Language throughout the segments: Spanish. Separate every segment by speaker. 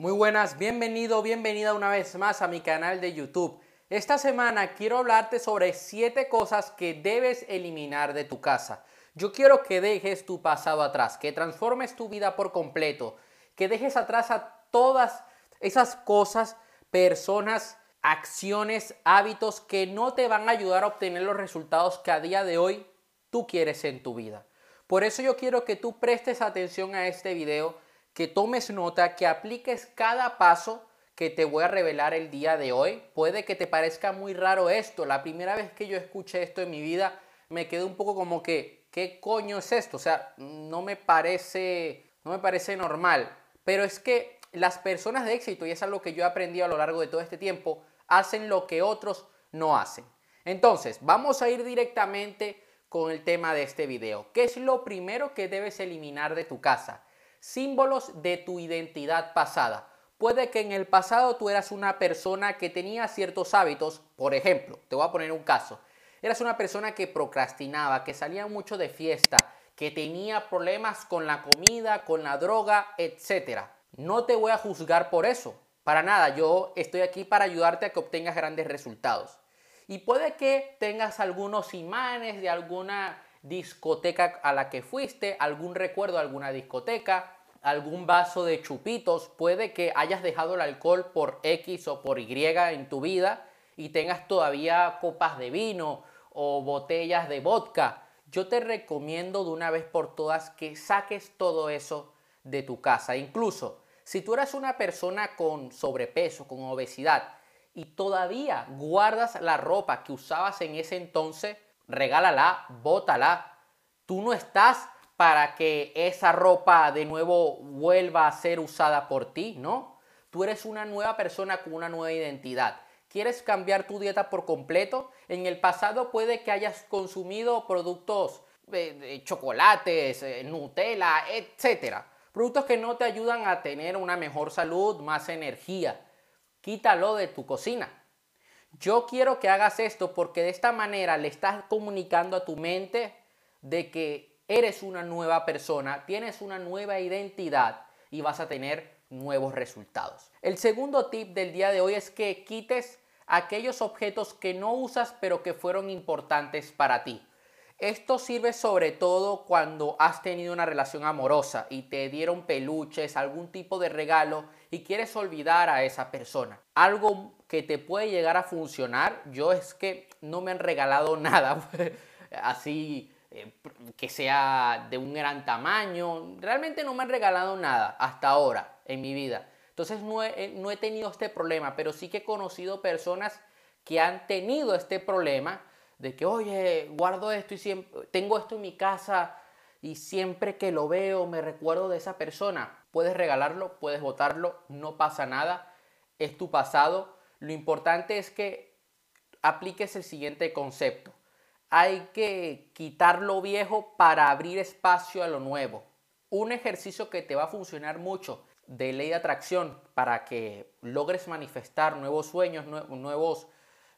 Speaker 1: Muy buenas, bienvenido, bienvenida una vez más a mi canal de YouTube. Esta semana quiero hablarte sobre 7 cosas que debes eliminar de tu casa. Yo quiero que dejes tu pasado atrás, que transformes tu vida por completo, que dejes atrás a todas esas cosas, personas, acciones, hábitos que no te van a ayudar a obtener los resultados que a día de hoy tú quieres en tu vida. Por eso yo quiero que tú prestes atención a este video, que tomes nota, que apliques cada paso que te voy a revelar el día de hoy. Puede que te parezca muy raro esto. La primera vez que yo escuché esto en mi vida me quedé un poco como que, ¿qué coño es esto? O sea, no me parece, no me parece normal. Pero es que las personas de éxito, y es algo que yo he aprendido a lo largo de todo este tiempo, hacen lo que otros no hacen. Entonces, vamos a ir directamente con el tema de este video. ¿Qué es lo primero que debes eliminar de tu casa? Símbolos de tu identidad pasada. Puede que en el pasado tú eras una persona que tenía ciertos hábitos, por ejemplo, te voy a poner un caso. Eras una persona que procrastinaba, que salía mucho de fiesta, que tenía problemas con la comida, con la droga, etc. No te voy a juzgar por eso. Para nada, yo estoy aquí para ayudarte a que obtengas grandes resultados. Y puede que tengas algunos imanes de alguna discoteca a la que fuiste, algún recuerdo de alguna discoteca, algún vaso de chupitos, puede que hayas dejado el alcohol por X o por Y en tu vida y tengas todavía copas de vino o botellas de vodka. Yo te recomiendo de una vez por todas que saques todo eso de tu casa. Incluso si tú eres una persona con sobrepeso, con obesidad, y todavía guardas la ropa que usabas en ese entonces, regálala, bótala. Tú no estás para que esa ropa de nuevo vuelva a ser usada por ti, ¿no? Tú eres una nueva persona con una nueva identidad. ¿Quieres cambiar tu dieta por completo? En el pasado puede que hayas consumido productos de, de chocolates, eh, Nutella, etcétera. Productos que no te ayudan a tener una mejor salud, más energía. Quítalo de tu cocina. Yo quiero que hagas esto porque de esta manera le estás comunicando a tu mente de que eres una nueva persona, tienes una nueva identidad y vas a tener nuevos resultados. El segundo tip del día de hoy es que quites aquellos objetos que no usas pero que fueron importantes para ti. Esto sirve sobre todo cuando has tenido una relación amorosa y te dieron peluches, algún tipo de regalo y quieres olvidar a esa persona. Algo que te puede llegar a funcionar, yo es que no me han regalado nada así eh, que sea de un gran tamaño. Realmente no me han regalado nada hasta ahora en mi vida. Entonces no he, eh, no he tenido este problema, pero sí que he conocido personas que han tenido este problema de que, oye, guardo esto y tengo esto en mi casa y siempre que lo veo me recuerdo de esa persona. Puedes regalarlo, puedes votarlo, no pasa nada, es tu pasado. Lo importante es que apliques el siguiente concepto. Hay que quitar lo viejo para abrir espacio a lo nuevo. Un ejercicio que te va a funcionar mucho de ley de atracción para que logres manifestar nuevos sueños, nuevos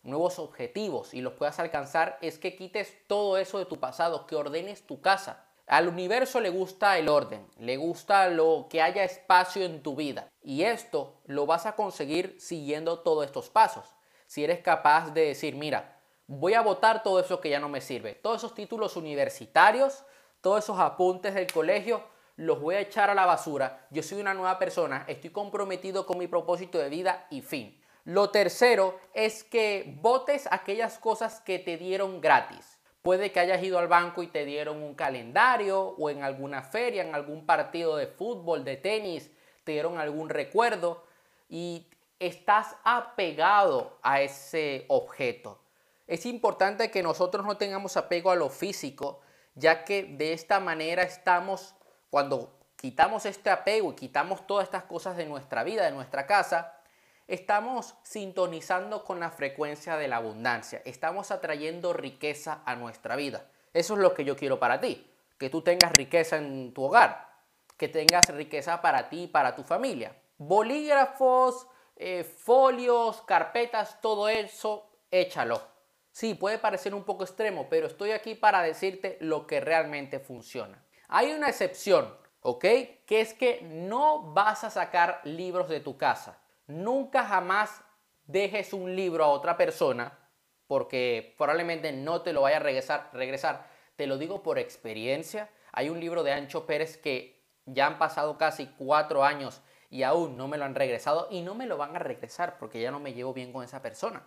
Speaker 1: nuevos objetivos y los puedas alcanzar es que quites todo eso de tu pasado, que ordenes tu casa. Al universo le gusta el orden, le gusta lo que haya espacio en tu vida. Y esto lo vas a conseguir siguiendo todos estos pasos. Si eres capaz de decir, mira, voy a votar todo eso que ya no me sirve. Todos esos títulos universitarios, todos esos apuntes del colegio, los voy a echar a la basura. Yo soy una nueva persona, estoy comprometido con mi propósito de vida y fin. Lo tercero es que votes aquellas cosas que te dieron gratis. Puede que hayas ido al banco y te dieron un calendario o en alguna feria, en algún partido de fútbol, de tenis, te dieron algún recuerdo y estás apegado a ese objeto. Es importante que nosotros no tengamos apego a lo físico, ya que de esta manera estamos, cuando quitamos este apego y quitamos todas estas cosas de nuestra vida, de nuestra casa, estamos sintonizando con la frecuencia de la abundancia, estamos atrayendo riqueza a nuestra vida. Eso es lo que yo quiero para ti, que tú tengas riqueza en tu hogar, que tengas riqueza para ti y para tu familia. Bolígrafos, eh, folios, carpetas, todo eso, échalo. Sí, puede parecer un poco extremo, pero estoy aquí para decirte lo que realmente funciona. Hay una excepción. ¿ok? Que es que no vas a sacar libros de tu casa. Nunca jamás dejes un libro a otra persona porque probablemente no te lo vaya a regresar, regresar. Te lo digo por experiencia. Hay un libro de Ancho Pérez que ya han pasado casi cuatro años y aún no me lo han regresado y no me lo van a regresar porque ya no me llevo bien con esa persona.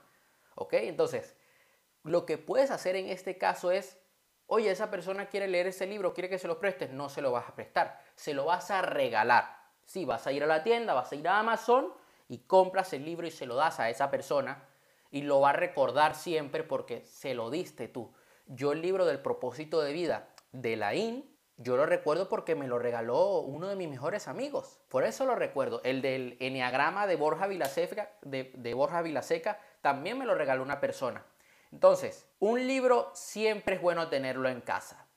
Speaker 1: ¿Ok? Entonces, lo que puedes hacer en este caso es, oye, esa persona quiere leer ese libro, quiere que se lo prestes, no se lo vas a prestar, se lo vas a regalar. Sí, vas a ir a la tienda, vas a ir a Amazon y compras el libro y se lo das a esa persona y lo va a recordar siempre porque se lo diste tú. Yo el libro del propósito de vida de la IN yo lo recuerdo porque me lo regaló uno de mis mejores amigos. Por eso lo recuerdo. El del Enneagrama de Borja Vilaseca, de, de Borja Vilaseca también me lo regaló una persona. Entonces, un libro siempre es bueno tenerlo en casa.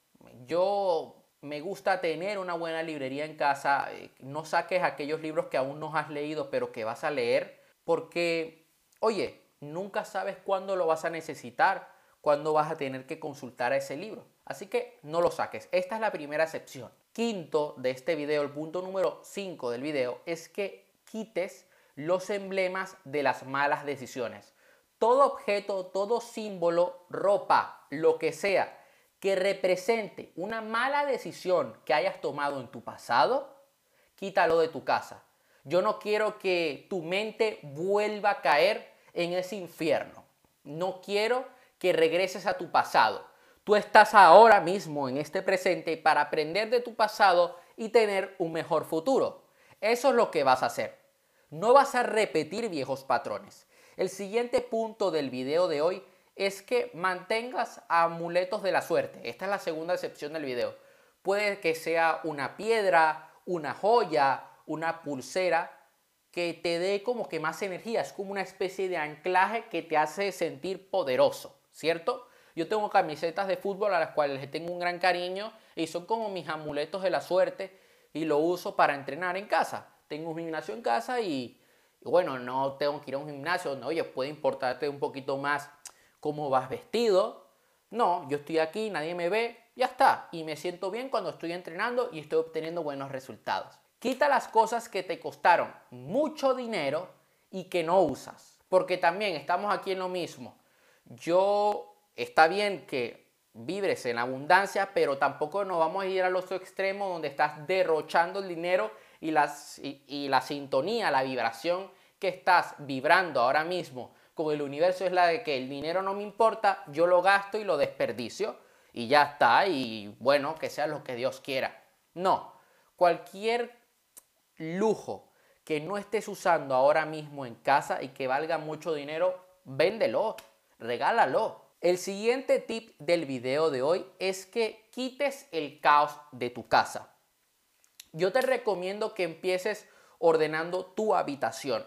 Speaker 1: Yo me gusta tener una buena librería en casa. Eh, no saques aquellos libros que aún no has leído, pero que vas a leer, porque, oye, nunca sabes cuándo lo vas a necesitar, cuándo vas a tener que consultar a ese libro. Así que no lo saques. Esta es la primera excepción. Quinto de este video, el punto número 5 del video, es que quites los emblemas de las malas decisiones. Todo objeto, todo símbolo, ropa, lo que sea, que represente una mala decisión que hayas tomado en tu pasado, quítalo de tu casa. Yo no quiero que tu mente vuelva a caer en ese infierno. No quiero que regreses a tu pasado. Tú estás ahora mismo en este presente para aprender de tu pasado y tener un mejor futuro. Eso es lo que vas a hacer. No vas a repetir viejos patrones. El siguiente punto del video de hoy es que mantengas amuletos de la suerte. Esta es la segunda excepción del video. Puede que sea una piedra, una joya, una pulsera que te dé como que más energía. Es como una especie de anclaje que te hace sentir poderoso, ¿cierto? Yo tengo camisetas de fútbol a las cuales les tengo un gran cariño y son como mis amuletos de la suerte y lo uso para entrenar en casa. Tengo un gimnasio en casa y, bueno, no tengo que ir a un gimnasio donde, oye, puede importarte un poquito más cómo vas vestido. No, yo estoy aquí, nadie me ve, ya está. Y me siento bien cuando estoy entrenando y estoy obteniendo buenos resultados. Quita las cosas que te costaron mucho dinero y que no usas. Porque también estamos aquí en lo mismo. Yo está bien que vibres en abundancia, pero tampoco nos vamos a ir al otro extremo donde estás derrochando el dinero y, y, la sintonía, la vibración que estás vibrando ahora mismo con el universo es la de que el dinero no me importa, yo lo gasto y lo desperdicio y ya está, y bueno, que sea lo que Dios quiera. No, cualquier lujo que no estés usando ahora mismo en casa y que valga mucho dinero, véndelo, regálalo. El siguiente tip del video de hoy es que quites el caos de tu casa. Yo te recomiendo que empieces ordenando tu habitación.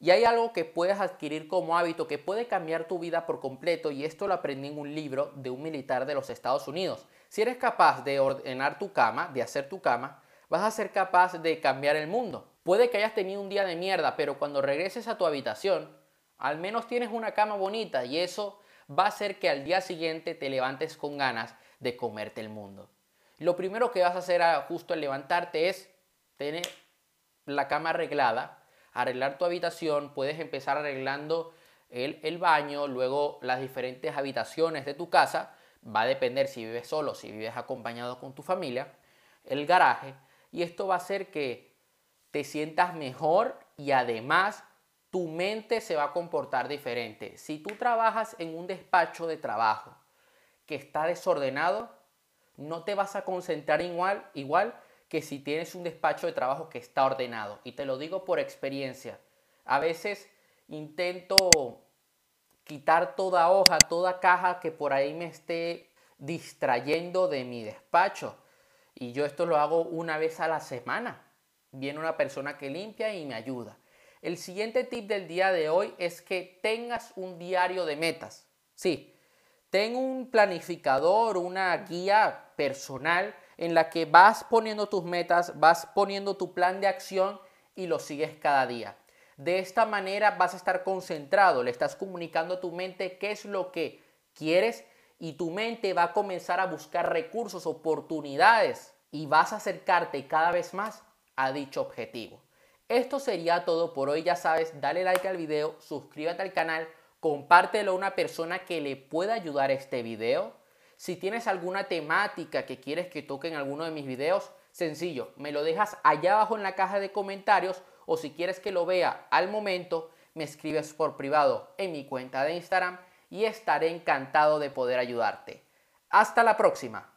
Speaker 1: Y hay algo que puedes adquirir como hábito que puede cambiar tu vida por completo y esto lo aprendí en un libro de un militar de los Estados Unidos. Si eres capaz de ordenar tu cama, de hacer tu cama, vas a ser capaz de cambiar el mundo. Puede que hayas tenido un día de mierda, pero cuando regreses a tu habitación, al menos tienes una cama bonita y eso va a hacer que al día siguiente te levantes con ganas de comerte el mundo. Lo primero que vas a hacer justo al levantarte es tener la cama arreglada, arreglar tu habitación, puedes empezar arreglando el, el baño, luego las diferentes habitaciones de tu casa, va a depender si vives solo, si vives acompañado con tu familia, el garaje, y esto va a hacer que te sientas mejor y además tu mente se va a comportar diferente. Si tú trabajas en un despacho de trabajo que está desordenado, no te vas a concentrar igual, igual que si tienes un despacho de trabajo que está ordenado. Y te lo digo por experiencia. A veces intento quitar toda hoja, toda caja que por ahí me esté distrayendo de mi despacho. Y yo esto lo hago una vez a la semana. Viene una persona que limpia y me ayuda. El siguiente tip del día de hoy es que tengas un diario de metas. Sí, ten un planificador, una guía personal en la que vas poniendo tus metas, vas poniendo tu plan de acción y lo sigues cada día. De esta manera vas a estar concentrado, le estás comunicando a tu mente qué es lo que quieres y tu mente va a comenzar a buscar recursos, oportunidades y vas a acercarte cada vez más a dicho objetivo. Esto sería todo por hoy, ya sabes, dale like al video, suscríbete al canal, compártelo a una persona que le pueda ayudar este video. Si tienes alguna temática que quieres que toque en alguno de mis videos, sencillo, me lo dejas allá abajo en la caja de comentarios o si quieres que lo vea al momento, me escribes por privado en mi cuenta de Instagram y estaré encantado de poder ayudarte. Hasta la próxima.